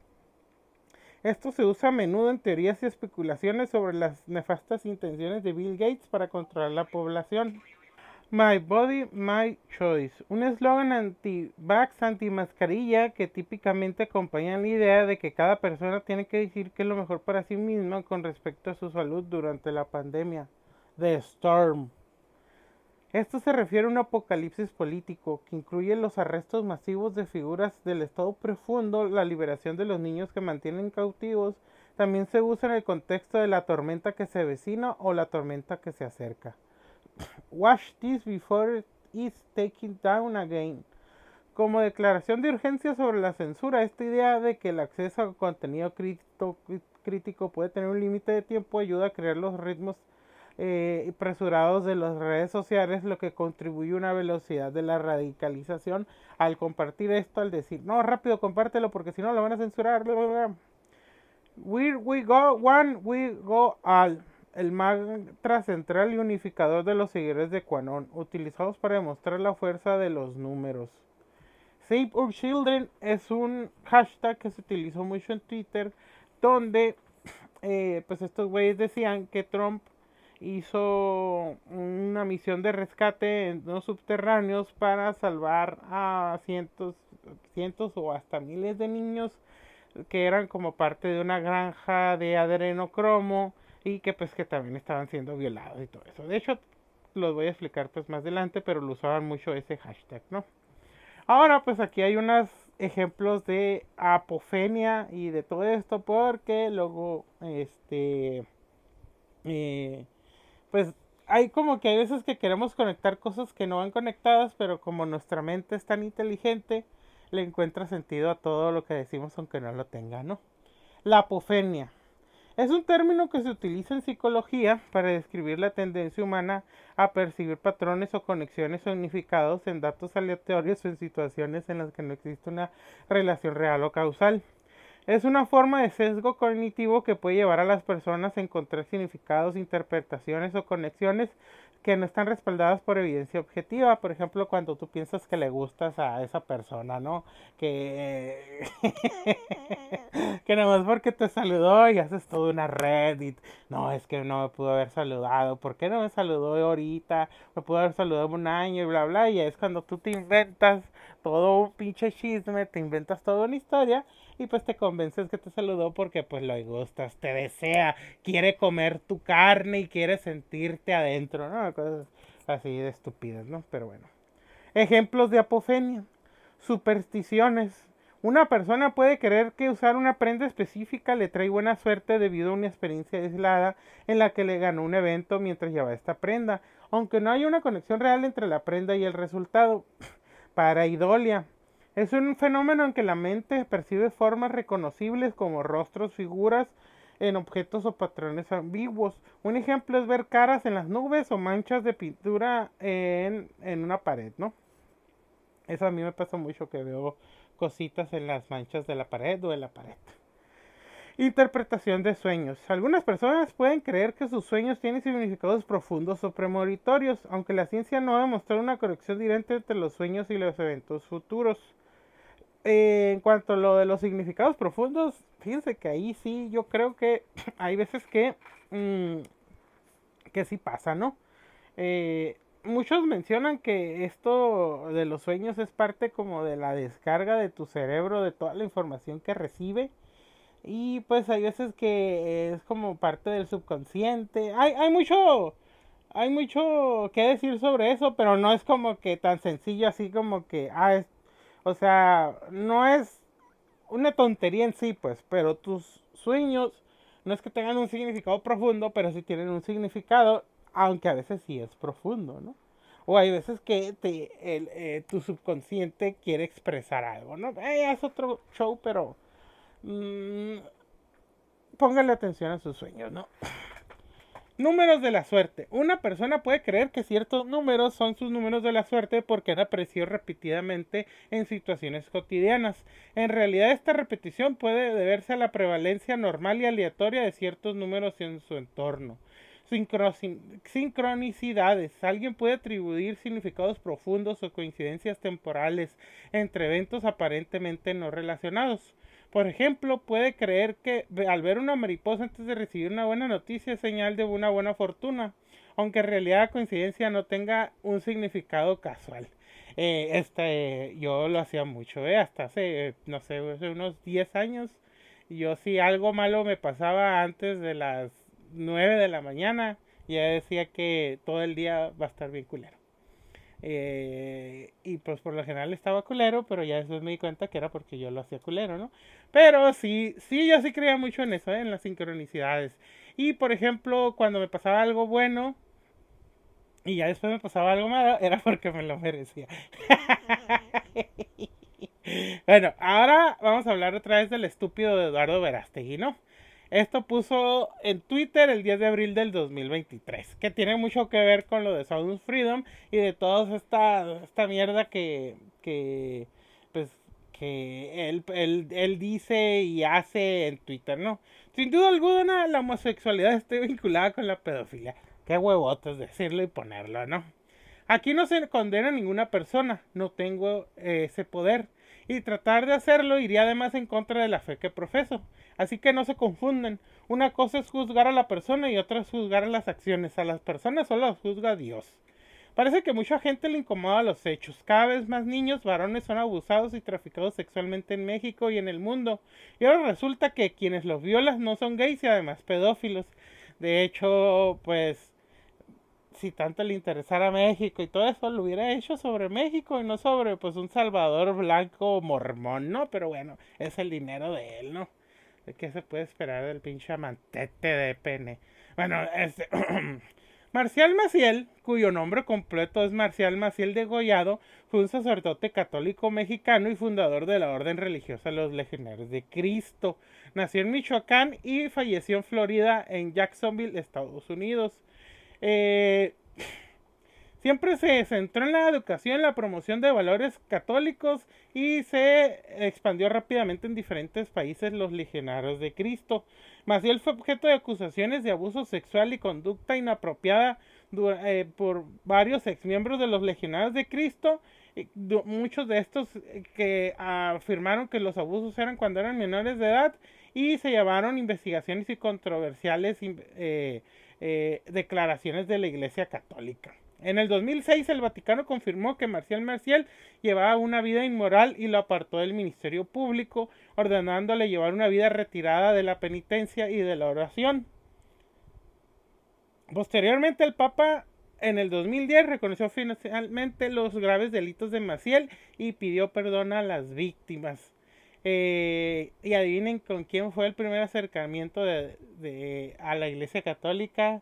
Esto se usa a menudo en teorías y especulaciones sobre las nefastas intenciones de Bill Gates para controlar la población. My Body, My Choice, un eslogan anti-vax, anti-mascarilla que típicamente acompaña la idea de que cada persona tiene que decir que es lo mejor para sí misma con respecto a su salud durante la pandemia. The Storm. Esto se refiere a un apocalipsis político que incluye los arrestos masivos de figuras del Estado profundo, la liberación de los niños que mantienen cautivos, también se usa en el contexto de la tormenta que se avecina o la tormenta que se acerca. Wash this before it's taken down again. Como declaración de urgencia sobre la censura, esta idea de que el acceso a contenido crítico puede tener un límite de tiempo ayuda a crear los ritmos eh, apresurados de las redes sociales, lo que contribuye a una velocidad de la radicalización al compartir esto, al decir, no, rápido, compártelo porque si no lo van a censurar. We, we go one, we go all. El mantra central y unificador de los seguidores de Quanon, utilizados para demostrar la fuerza de los números. Save Our Children es un hashtag que se utilizó mucho en Twitter, donde eh, pues estos güeyes decían que Trump hizo una misión de rescate en los subterráneos para salvar a cientos, cientos o hasta miles de niños que eran como parte de una granja de adrenocromo y que pues que también estaban siendo violados y todo eso. De hecho, los voy a explicar pues más adelante, pero lo usaban mucho ese hashtag, ¿no? Ahora pues aquí hay unos ejemplos de apofenia y de todo esto porque luego este eh, pues hay como que hay veces que queremos conectar cosas que no van conectadas, pero como nuestra mente es tan inteligente, le encuentra sentido a todo lo que decimos aunque no lo tenga, ¿no? La apofenia. Es un término que se utiliza en psicología para describir la tendencia humana a percibir patrones o conexiones significados en datos aleatorios o en situaciones en las que no existe una relación real o causal. Es una forma de sesgo cognitivo que puede llevar a las personas a encontrar significados, interpretaciones o conexiones que no están respaldadas por evidencia objetiva. Por ejemplo, cuando tú piensas que le gustas a esa persona, ¿no? Que, que nada más porque te saludó y haces toda una Reddit. No, es que no me pudo haber saludado. ¿Por qué no me saludó ahorita? Me pudo haber saludado un año y bla, bla. Y es cuando tú te inventas todo un pinche chisme, te inventas toda una historia y pues te convences que te saludó porque pues lo gustas, te desea, quiere comer tu carne y quiere sentirte adentro, ¿no? Cosas así de estúpidas, ¿no? Pero bueno. Ejemplos de apofenia. Supersticiones. Una persona puede creer que usar una prenda específica le trae buena suerte debido a una experiencia aislada en la que le ganó un evento mientras llevaba esta prenda, aunque no hay una conexión real entre la prenda y el resultado. Para idolia. Es un fenómeno en que la mente percibe formas reconocibles como rostros, figuras en objetos o patrones ambiguos. Un ejemplo es ver caras en las nubes o manchas de pintura en, en una pared, ¿no? Eso a mí me pasa mucho que veo cositas en las manchas de la pared o en la pared. Interpretación de sueños. Algunas personas pueden creer que sus sueños tienen significados profundos o premonitorios, aunque la ciencia no ha demostrado una conexión directa entre los sueños y los eventos futuros. Eh, en cuanto a lo de los significados profundos, fíjense que ahí sí, yo creo que hay veces que, mm, que sí pasa, ¿no? Eh, muchos mencionan que esto de los sueños es parte como de la descarga de tu cerebro de toda la información que recibe. Y pues hay veces que es como parte del subconsciente. Hay, hay mucho hay mucho que decir sobre eso, pero no es como que tan sencillo así como que, ah, o sea, no es una tontería en sí, pues, pero tus sueños no es que tengan un significado profundo, pero sí tienen un significado, aunque a veces sí es profundo, ¿no? O hay veces que te, el, eh, tu subconsciente quiere expresar algo, ¿no? Eh, es otro show, pero mmm, póngale atención a sus sueños, ¿no? Números de la suerte. Una persona puede creer que ciertos números son sus números de la suerte porque han aparecido repetidamente en situaciones cotidianas. En realidad esta repetición puede deberse a la prevalencia normal y aleatoria de ciertos números en su entorno. Sincronicidades. Alguien puede atribuir significados profundos o coincidencias temporales entre eventos aparentemente no relacionados. Por ejemplo, puede creer que al ver una mariposa antes de recibir una buena noticia es señal de una buena fortuna, aunque en realidad la coincidencia no tenga un significado casual. Eh, este, yo lo hacía mucho, eh, hasta hace, no sé, unos 10 años. Yo si algo malo me pasaba antes de las 9 de la mañana, ya decía que todo el día va a estar bien culero. Eh, y pues por lo general estaba culero, pero ya después me di cuenta que era porque yo lo hacía culero, ¿no? Pero sí, sí, yo sí creía mucho en eso, ¿eh? en las sincronicidades. Y por ejemplo, cuando me pasaba algo bueno y ya después me pasaba algo malo, era porque me lo merecía. bueno, ahora vamos a hablar otra vez del estúpido de Eduardo Verástegui, ¿no? Esto puso en Twitter el 10 de abril del 2023, que tiene mucho que ver con lo de Sound Freedom y de toda esta, esta mierda que, que, que él, él, él dice y hace en Twitter, ¿no? Sin duda alguna, la homosexualidad está vinculada con la pedofilia. Qué huevotes decirlo y ponerlo, ¿no? Aquí no se condena a ninguna persona, no tengo ese poder. Y tratar de hacerlo iría además en contra de la fe que profeso. Así que no se confunden. Una cosa es juzgar a la persona y otra es juzgar a las acciones. A las personas solo las juzga Dios. Parece que mucha gente le incomoda los hechos. Cada vez más niños varones son abusados y traficados sexualmente en México y en el mundo. Y ahora resulta que quienes los violan no son gays y además pedófilos. De hecho, pues si tanto le interesara México y todo eso, lo hubiera hecho sobre México y no sobre pues un Salvador blanco mormón, ¿no? Pero bueno, es el dinero de él, ¿no? ¿De qué se puede esperar del pinche amantete de pene? Bueno, este... Marcial Maciel, cuyo nombre completo es Marcial Maciel de Gollado, fue un sacerdote católico mexicano y fundador de la orden religiosa de los Legionarios de Cristo. Nació en Michoacán y falleció en Florida, en Jacksonville, Estados Unidos. Eh, siempre se centró en la educación, la promoción de valores católicos y se expandió rápidamente en diferentes países los legionarios de Cristo. Maciel fue objeto de acusaciones de abuso sexual y conducta inapropiada eh, por varios exmiembros de los legionarios de Cristo. muchos de estos eh, que afirmaron que los abusos eran cuando eran menores de edad y se llevaron investigaciones y controversiales eh, declaraciones de la Iglesia Católica. En el 2006 el Vaticano confirmó que Marcial Marcial llevaba una vida inmoral y lo apartó del ministerio público, ordenándole llevar una vida retirada de la penitencia y de la oración. Posteriormente el Papa en el 2010 reconoció finalmente los graves delitos de Maciel y pidió perdón a las víctimas. Eh, y adivinen con quién fue el primer acercamiento de, a la iglesia católica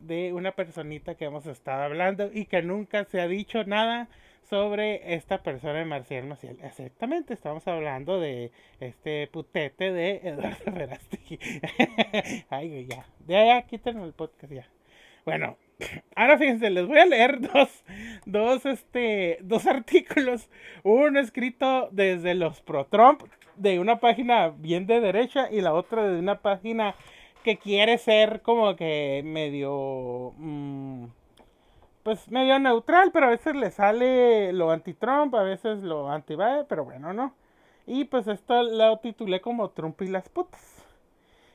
de una personita que hemos estado hablando y que nunca se ha dicho nada sobre esta persona de Marcial Maciel. Exactamente, estamos hablando de este putete de Eduardo Verástegui. Ay, ya. De allá, quítenme el podcast ya. Bueno, ahora fíjense, les voy a leer dos, dos, este, dos artículos. Uno escrito desde los pro-Trump, de una página bien de derecha, y la otra de una página que quiere ser como que medio... Mm, pues medio neutral, pero a veces le sale lo anti-Trump, a veces lo anti pero bueno, ¿no? Y pues esto lo titulé como Trump y las putas.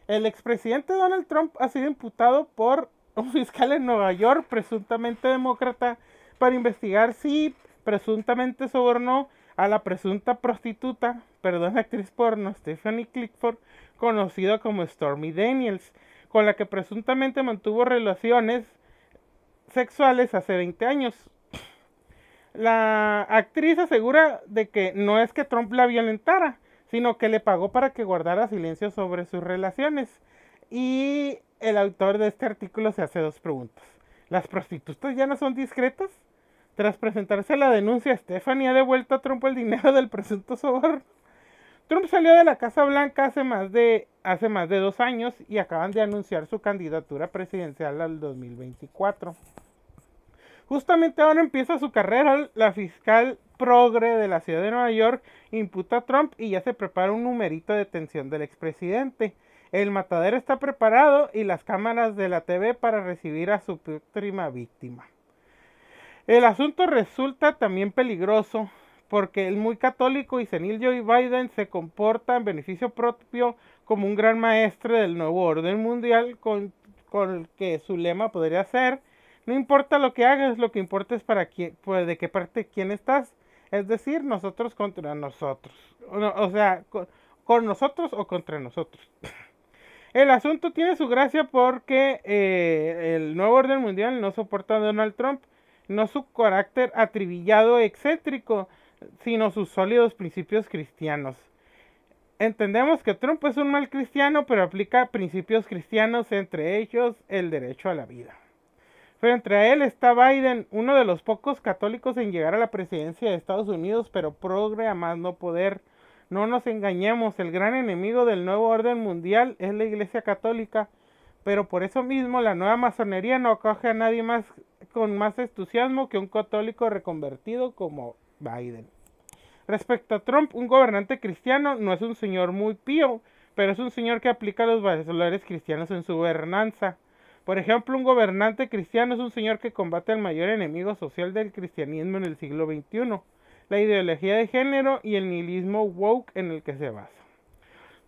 El expresidente Donald Trump ha sido imputado por un fiscal en Nueva York, presuntamente demócrata, para investigar si presuntamente sobornó a la presunta prostituta, perdón, actriz porno Stephanie Clickford, conocida como Stormy Daniels, con la que presuntamente mantuvo relaciones sexuales hace 20 años. La actriz asegura de que no es que Trump la violentara, sino que le pagó para que guardara silencio sobre sus relaciones. Y el autor de este artículo se hace dos preguntas. ¿Las prostitutas ya no son discretas? Tras presentarse la denuncia, Stephanie ha devuelto a Trump el dinero del presunto soborno. Trump salió de la Casa Blanca hace más de, hace más de dos años y acaban de anunciar su candidatura presidencial al 2024. Justamente ahora empieza su carrera, la fiscal progre de la ciudad de Nueva York imputa a Trump y ya se prepara un numerito de detención del expresidente. El matadero está preparado y las cámaras de la TV para recibir a su próxima víctima. El asunto resulta también peligroso porque el muy católico y senil Joe Biden se comporta en beneficio propio como un gran maestre del nuevo orden mundial con, el que su lema podría ser no importa lo que hagas, lo que importa es para quién, pues de qué parte quién estás. Es decir, nosotros contra nosotros. O, sea, con nosotros o contra nosotros. El asunto tiene su gracia porque eh, el nuevo orden mundial no soporta a Donald Trump, no su carácter atribillado excéntrico, sino sus sólidos principios cristianos. Entendemos que Trump es un mal cristiano, pero aplica principios cristianos, entre ellos el derecho a la vida. Pero entre él está Biden, uno de los pocos católicos en llegar a la presidencia de Estados Unidos, pero progre a más no poder No nos engañemos, el gran enemigo del nuevo orden mundial es la Iglesia Católica, pero por eso mismo la nueva masonería no acoge a nadie más con más entusiasmo que un católico reconvertido como Biden. Respecto a Trump, un gobernante cristiano no es un señor muy pío, pero es un señor que aplica los valores cristianos en su gobernanza. Por ejemplo, un gobernante cristiano es un señor que combate al mayor enemigo social del cristianismo en el siglo XXI, la ideología de género y el nihilismo woke en el que se basa.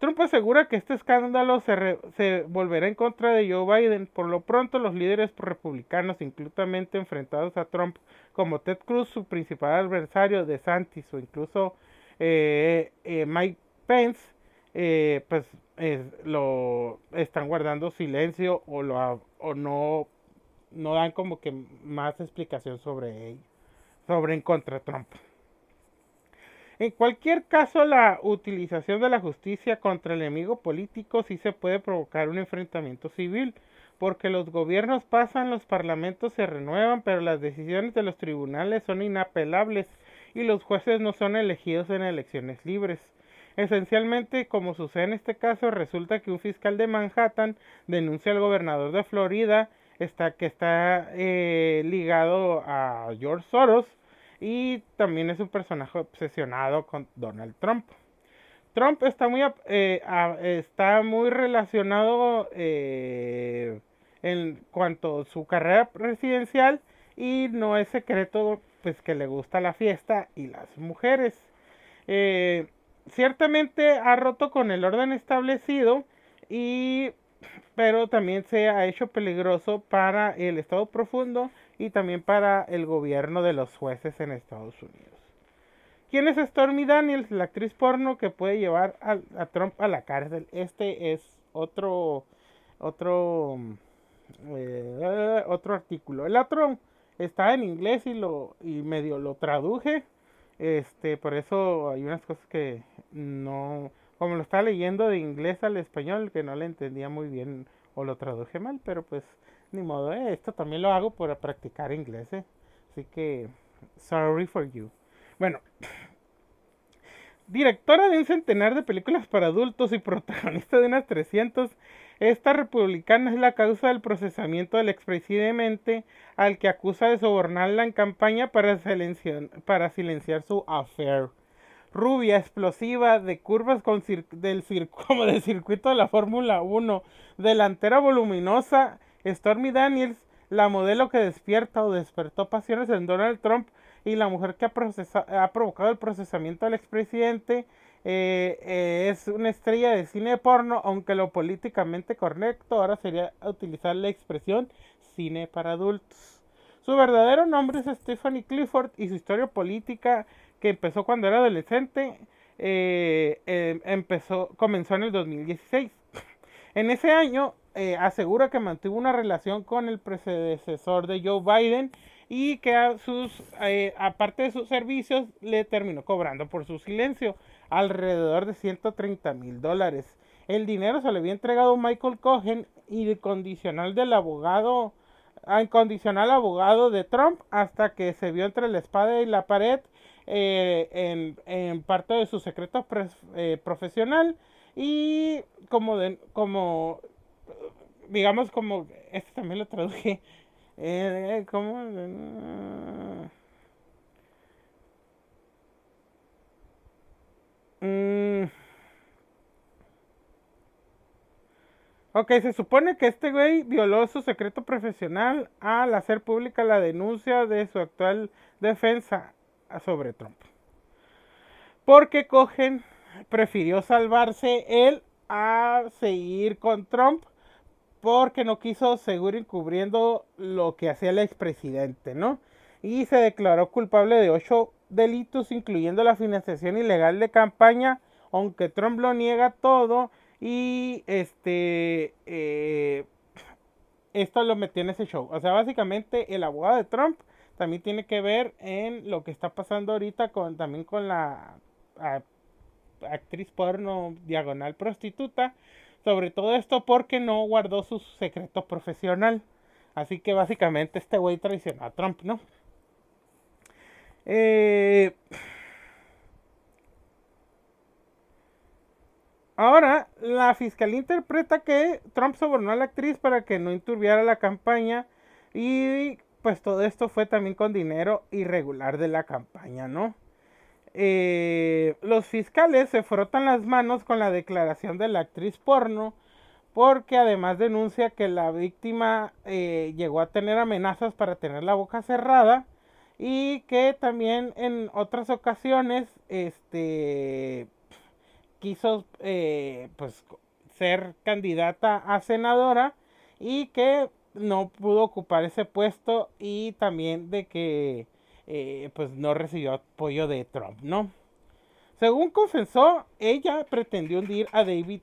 Trump asegura que este escándalo se, se, volverá en contra de Joe Biden. Por lo pronto, los líderes republicanos, inclusivamente enfrentados a Trump, como Ted Cruz, su principal adversario, de Santis o incluso eh, eh, Mike Pence, eh, pues lo están guardando silencio o, lo, o no, no dan como que más explicación sobre sobre en contra de Trump. En cualquier caso, la utilización de la justicia contra el enemigo político sí se puede provocar un enfrentamiento civil, porque los gobiernos pasan, los parlamentos se renuevan, pero las decisiones de los tribunales son inapelables y los jueces no son elegidos en elecciones libres. Esencialmente, como sucede en este caso, resulta que un fiscal de Manhattan denuncia al gobernador de Florida está, que está eh, ligado a George Soros y también es un personaje obsesionado con Donald Trump. Trump está muy, eh, está muy relacionado eh, en cuanto a su carrera presidencial y no es secreto pues que le gusta la fiesta y las mujeres. Eh, ciertamente ha roto con el orden establecido y pero también se ha hecho peligroso para el Estado profundo y también para el gobierno de los jueces en Estados Unidos. ¿Quién es Stormy Daniels? La actriz porno que puede llevar a, Trump a la cárcel. Este es otro otro eh, otro artículo. El otro está en inglés y lo y medio lo traduje. Este, por eso hay unas cosas que no como lo estaba leyendo de inglés al español que no le entendía muy bien o lo traduje mal, pero pues ni modo, eh, esto también lo hago para practicar inglés, eh. Así que, sorry for you. Bueno, directora de un centenar de películas para adultos y protagonista de unas 300, esta republicana es la causa del procesamiento del expresidente al que acusa de sobornarla en campaña para silenciar, su affair. Rubia, explosiva, de curvas del como del circuito de la Fórmula 1, delantera voluminosa Stormy Daniels, la modelo que despierta o despertó pasiones en Donald Trump y la mujer que ha, provocado el procesamiento del expresidente, eh, eh, es una estrella de cine porno, aunque lo políticamente correcto ahora sería utilizar la expresión cine para adultos. Su verdadero nombre es Stephanie Clifford y su historia política, que empezó cuando era adolescente, eh, empezó, comenzó en el 2016. En ese año eh, asegura que mantuvo una relación con el predecesor de Joe Biden y que a sus, eh, aparte de sus servicios le terminó cobrando por su silencio alrededor de 130 mil dólares. El dinero se le había entregado a Michael Cohen y del abogado, incondicional abogado de Trump hasta que se vio entre la espada y la pared eh, en, en, parte de su secreto profesional y como, de, como digamos como, este también lo traduje, eh, como... Mm. Ok, se supone que este güey violó su secreto profesional al hacer pública la denuncia de su actual defensa sobre Trump. Porque Cogen prefirió salvarse él a seguir con Trump porque no quiso seguir encubriendo lo que hacía el expresidente, ¿no? Y se declaró culpable de ocho delitos, incluyendo la financiación ilegal de campaña, aunque Trump lo niega todo. Y este, eh, esto lo metió en ese show. O sea, básicamente el abogado de Trump también tiene que ver en lo que está pasando ahorita con también con la actriz porno diagonal prostituta sobre todo esto porque no guardó su secreto profesional. Así que básicamente este güey traicionó a Trump, ¿no? Eh, Ahora, la fiscalía interpreta que Trump sobornó a la actriz para que no inturbiara la campaña y pues todo esto fue también con dinero irregular de la campaña, ¿no? Eh, los fiscales se frotan las manos con la declaración de la actriz porno porque además denuncia que la víctima eh, llegó a tener amenazas para tener la boca cerrada y que también en otras ocasiones este quiso eh, pues ser candidata a senadora y que no pudo ocupar ese puesto y también de que eh, pues no recibió apoyo de Trump, ¿no? Según confesó, ella pretendió hundir a David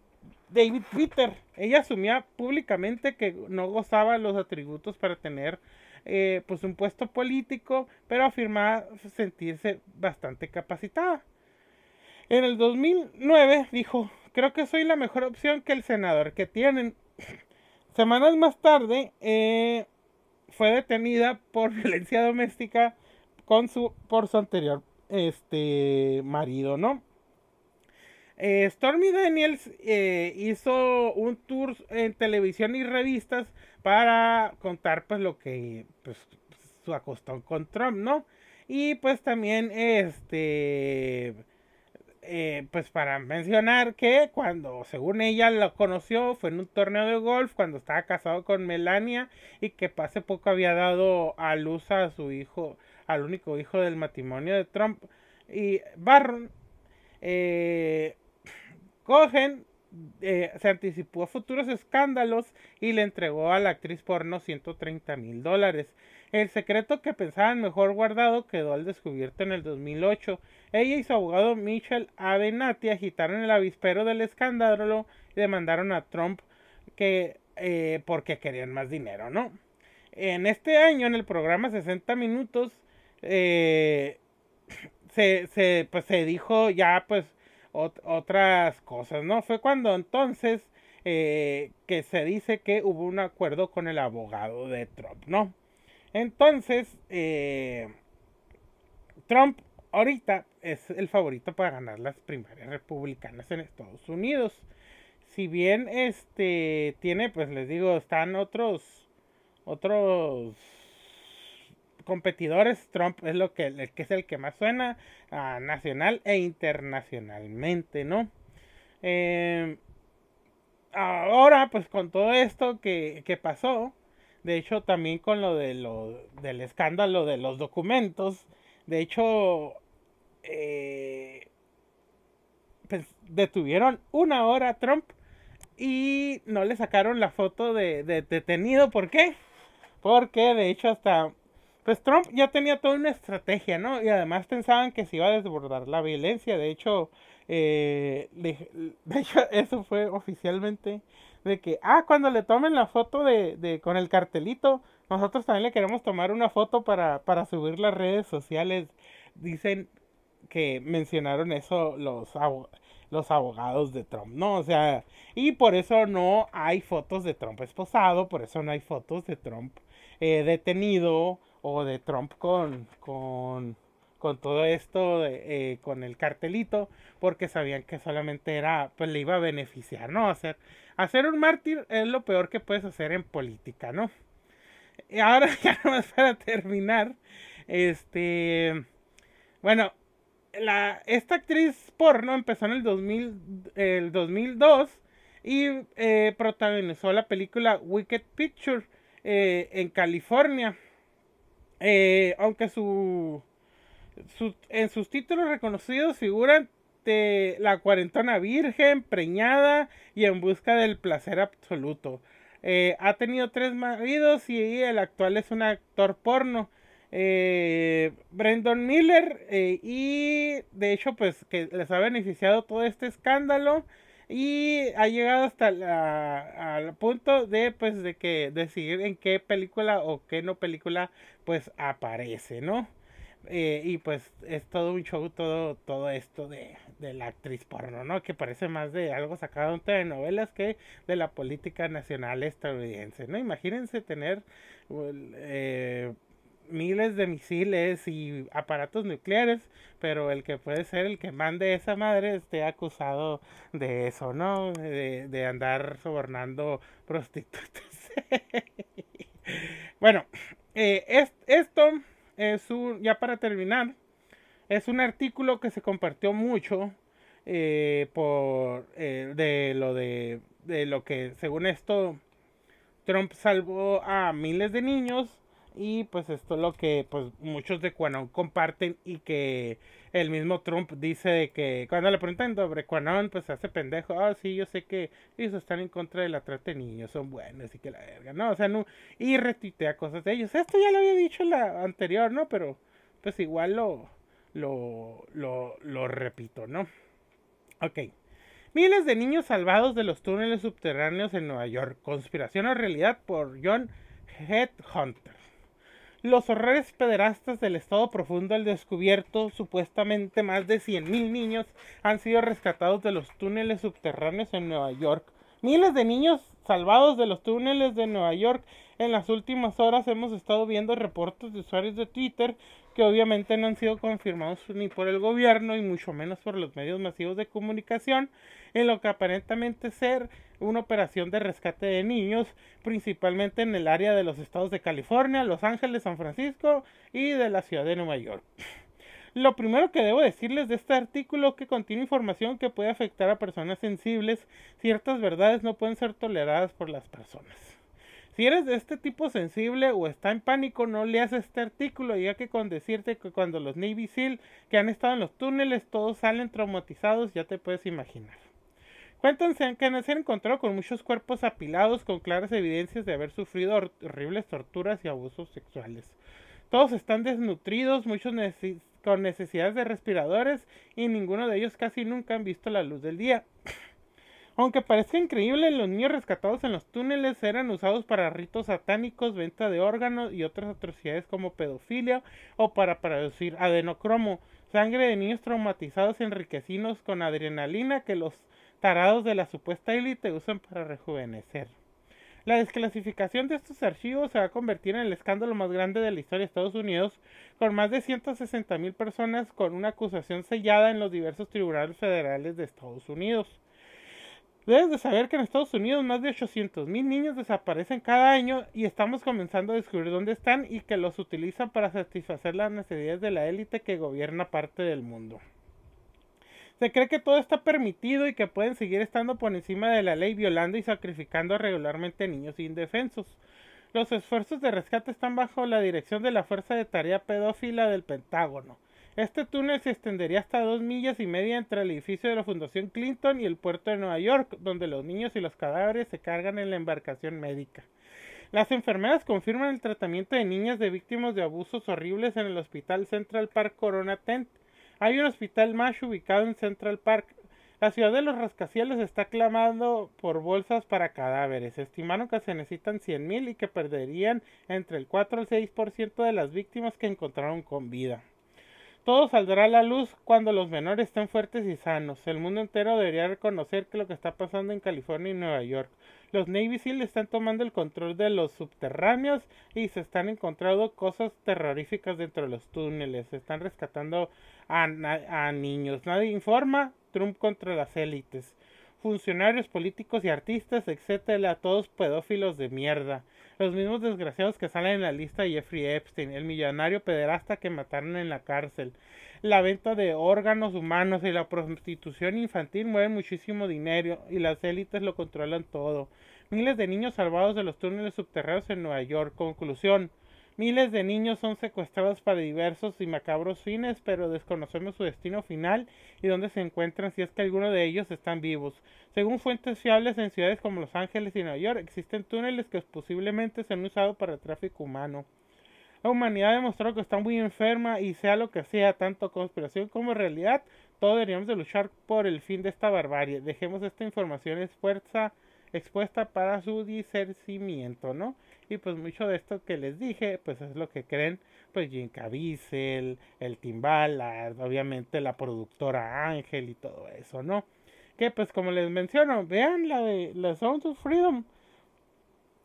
David Peter. Ella asumía públicamente que no gozaba los atributos para tener eh, pues un puesto político, pero afirmaba sentirse bastante capacitada. En el 2009 dijo, creo que soy la mejor opción que el senador que tienen. Semanas más tarde eh, fue detenida por violencia doméstica con su, por su anterior este, marido, ¿no? Eh, Stormy Daniels eh, hizo un tour en televisión y revistas para contar pues lo que pues, su acostó con Trump, ¿no? Y pues también este eh, pues para mencionar que cuando según ella lo conoció fue en un torneo de golf cuando estaba casado con Melania y que hace poco había dado a luz a su hijo, al único hijo del matrimonio de Trump y Barron. Eh, Cohen eh, se anticipó a futuros escándalos y le entregó a la actriz porno 130 mil dólares. El secreto que pensaban mejor guardado quedó al descubierto en el 2008. Ella y su abogado Michel Avenatti agitaron el avispero del escándalo y demandaron a Trump que eh, porque querían más dinero, ¿no? En este año, en el programa 60 Minutos, eh, se, se, pues, se dijo ya, pues, otras cosas, ¿no? Fue cuando entonces eh, que se dice que hubo un acuerdo con el abogado de Trump, ¿no? Entonces, eh, Trump ahorita es el favorito para ganar las primarias republicanas en Estados Unidos. Si bien este tiene, pues les digo, están otros otros competidores, Trump es lo que, el que es el que más suena a nacional e internacionalmente, ¿no? Em, ahora, pues con todo esto que, pasó, de hecho también con lo, de lo del escándalo de los documentos, de hecho, eh, pues detuvieron una hora a Trump y no le sacaron la foto de detenido, ¿por qué? Porque de hecho hasta pues Trump ya tenía toda una estrategia, ¿no? Y además pensaban que se iba a desbordar la violencia. De hecho, eh, de, hecho eso fue oficialmente de que, ah, cuando le tomen la foto de, de, con el cartelito, nosotros también le queremos tomar una foto para, para subir las redes sociales. Dicen que mencionaron eso los, los abogados de Trump, ¿no? O sea, y por eso no hay fotos de Trump esposado, por eso no hay fotos de Trump eh, detenido o de Trump con, con, con todo esto, eh, con el cartelito, porque sabían que solamente era, pues le iba a beneficiar, ¿no? Hacer, hacer un mártir es lo peor que puedes hacer en política, ¿no? Y ahora, ya más para terminar, este, bueno, la, esta actriz porno empezó en el, 2000, el 2002 y eh, protagonizó la película Wicked Picture eh, en California. Eh, aunque su, en sus títulos reconocidos figuran de la cuarentona virgen, preñada y en busca del placer absoluto. Eh, ha tenido tres maridos y el actual es un actor porno. Eh, Miller y de hecho pues que les ha beneficiado todo este escándalo y ha llegado hasta el punto de pues de que decidir en qué película o qué no película pues aparece, ¿no? Eh, y pues es todo un show, todo, todo esto de, de, la actriz porno, ¿no? Que parece más de algo sacado de novelas que de la política nacional estadounidense, ¿no? Imagínense tener eh, miles de misiles y aparatos nucleares, pero el que puede ser el que mande esa madre esté acusado de eso, ¿no? De, andar sobornando prostitutas. bueno, eh, es, esto es un, ya para terminar, es un artículo que se compartió mucho eh, por eh, de lo de, de lo que según esto Trump salvó a miles de niños y pues esto es lo que pues muchos de Quanon comparten y que el mismo Trump dice de que cuando le preguntan sobre Quanon pues hace pendejo, ah sí yo sé que ellos están en contra de la trata de niños, son buenos y que la verga, no, o sea, no, y retuitea cosas de ellos, esto ya lo había dicho la anterior, ¿no? Pero pues igual lo, lo, lo, lo repito, ¿no? Ok. Miles de niños salvados de los túneles subterráneos en Nueva York. Conspiración o realidad por John Headhunter. Los horrores pederastas del estado profundo al descubierto, supuestamente más de 100.000 niños han sido rescatados de los túneles subterráneos en Nueva York. Miles de niños salvados de los túneles de Nueva York. En las últimas horas hemos estado viendo reportes de usuarios de Twitter que obviamente no han sido confirmados ni por el gobierno y mucho menos por los medios masivos de comunicación, en lo que aparentemente ser una operación de rescate de niños, principalmente en el área de los estados de California, Los Ángeles, San Francisco y de la ciudad de Nueva York. Lo primero que debo decirles de este artículo que contiene información que puede afectar a personas sensibles. Ciertas verdades no pueden ser toleradas por las personas. Si eres de este tipo sensible o está en pánico, no leas este artículo, ya que con decirte que cuando los Navy SEAL que han estado en los túneles todos salen traumatizados, ya te puedes imaginar. Cuéntense que se han encontrado con muchos cuerpos apilados con claras evidencias de haber sufrido horribles torturas y abusos sexuales. Todos están desnutridos, muchos con necesidades de respiradores y ninguno de ellos casi nunca han visto la luz del día. Aunque parezca increíble, los niños rescatados en los túneles eran usados para ritos satánicos, venta de órganos y otras atrocidades como pedofilia o para producir adenocromo, sangre de niños traumatizados enriquecidos con adrenalina que los tarados de la supuesta élite usan para rejuvenecer. La desclasificación de estos archivos se va a convertir en el escándalo más grande de la historia de Estados Unidos, con más de 160 mil personas con una acusación sellada en los diversos tribunales federales de Estados Unidos. Debes de saber que en Estados Unidos más de 800 mil niños desaparecen cada año y estamos comenzando a descubrir dónde están y que los utilizan para satisfacer las necesidades de la élite que gobierna parte del mundo. Se cree que todo está permitido y que pueden seguir estando por encima de la ley violando y sacrificando regularmente niños indefensos. Los esfuerzos de rescate están bajo la dirección de la Fuerza de Tarea Pedófila del Pentágono. Este túnel se extendería hasta dos millas y media entre el edificio de la Fundación Clinton y el puerto de Nueva York, donde los niños y los cadáveres se cargan en la embarcación médica. Las enfermeras confirman el tratamiento de niñas de víctimas de abusos horribles en el Hospital Central Park Corona Tent. Hay un hospital más ubicado en Central Park. La ciudad de los rascacielos está clamando por bolsas para cadáveres. Estimaron que se necesitan 100.000 y que perderían entre el 4 al 6% de las víctimas que encontraron con vida. Todo saldrá a la luz cuando los menores estén fuertes y sanos. El mundo entero debería reconocer que lo que está pasando en California y Nueva York. Los Navy SEAL están tomando el control de los subterráneos y se están encontrando cosas terroríficas dentro de los túneles. Se están rescatando a, niños. Nadie informa. Trump contra las élites. Funcionarios políticos y artistas, etcétera, todos pedófilos de mierda. Los mismos desgraciados que salen en la lista de Jeffrey Epstein, el millonario pederasta que mataron en la cárcel. La venta de órganos humanos y la prostitución infantil mueven muchísimo dinero y las élites lo controlan todo. Miles de niños salvados de los túneles subterráneos en Nueva York. Conclusión. Miles de niños son secuestrados para diversos y macabros fines, pero desconocemos su destino final y dónde se encuentran si es que alguno de ellos están vivos. Según fuentes fiables en ciudades como Los Ángeles y Nueva York, existen túneles que posiblemente se han usado para el tráfico humano. La humanidad ha demostrado que está muy enferma y sea lo que sea, tanto conspiración como realidad, todos deberíamos de luchar por el fin de esta barbarie. Dejemos esta información expuesta para su discernimiento, ¿no? Y pues mucho de esto que les dije, pues es lo que creen, pues Jim Caviezel, el Timbal, obviamente la productora Ángel y todo eso, ¿no? Que pues como les menciono, vean la de la Sounds of Freedom.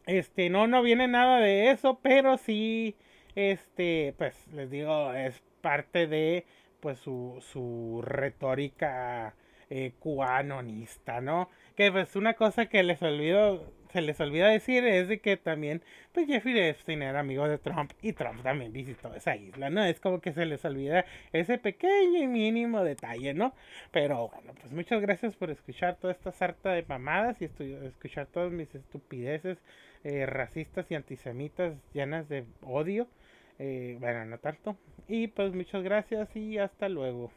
Este, no, no viene nada de eso, pero sí este, pues les digo, es parte de pues su, su retórica eh, cuanonista, ¿no? Que pues una cosa que les olvido, se les olvida decir es de que también, pues Jeffrey Epstein era amigo de Trump y Trump también visitó esa isla, ¿no? Es como que se les olvida ese pequeño y mínimo detalle, ¿no? Pero bueno, pues muchas gracias por escuchar toda esta sarta de mamadas y escuchar todas mis estupideces eh, racistas y antisemitas llenas de odio. Eh, bueno, no tanto. Y pues muchas gracias y hasta luego.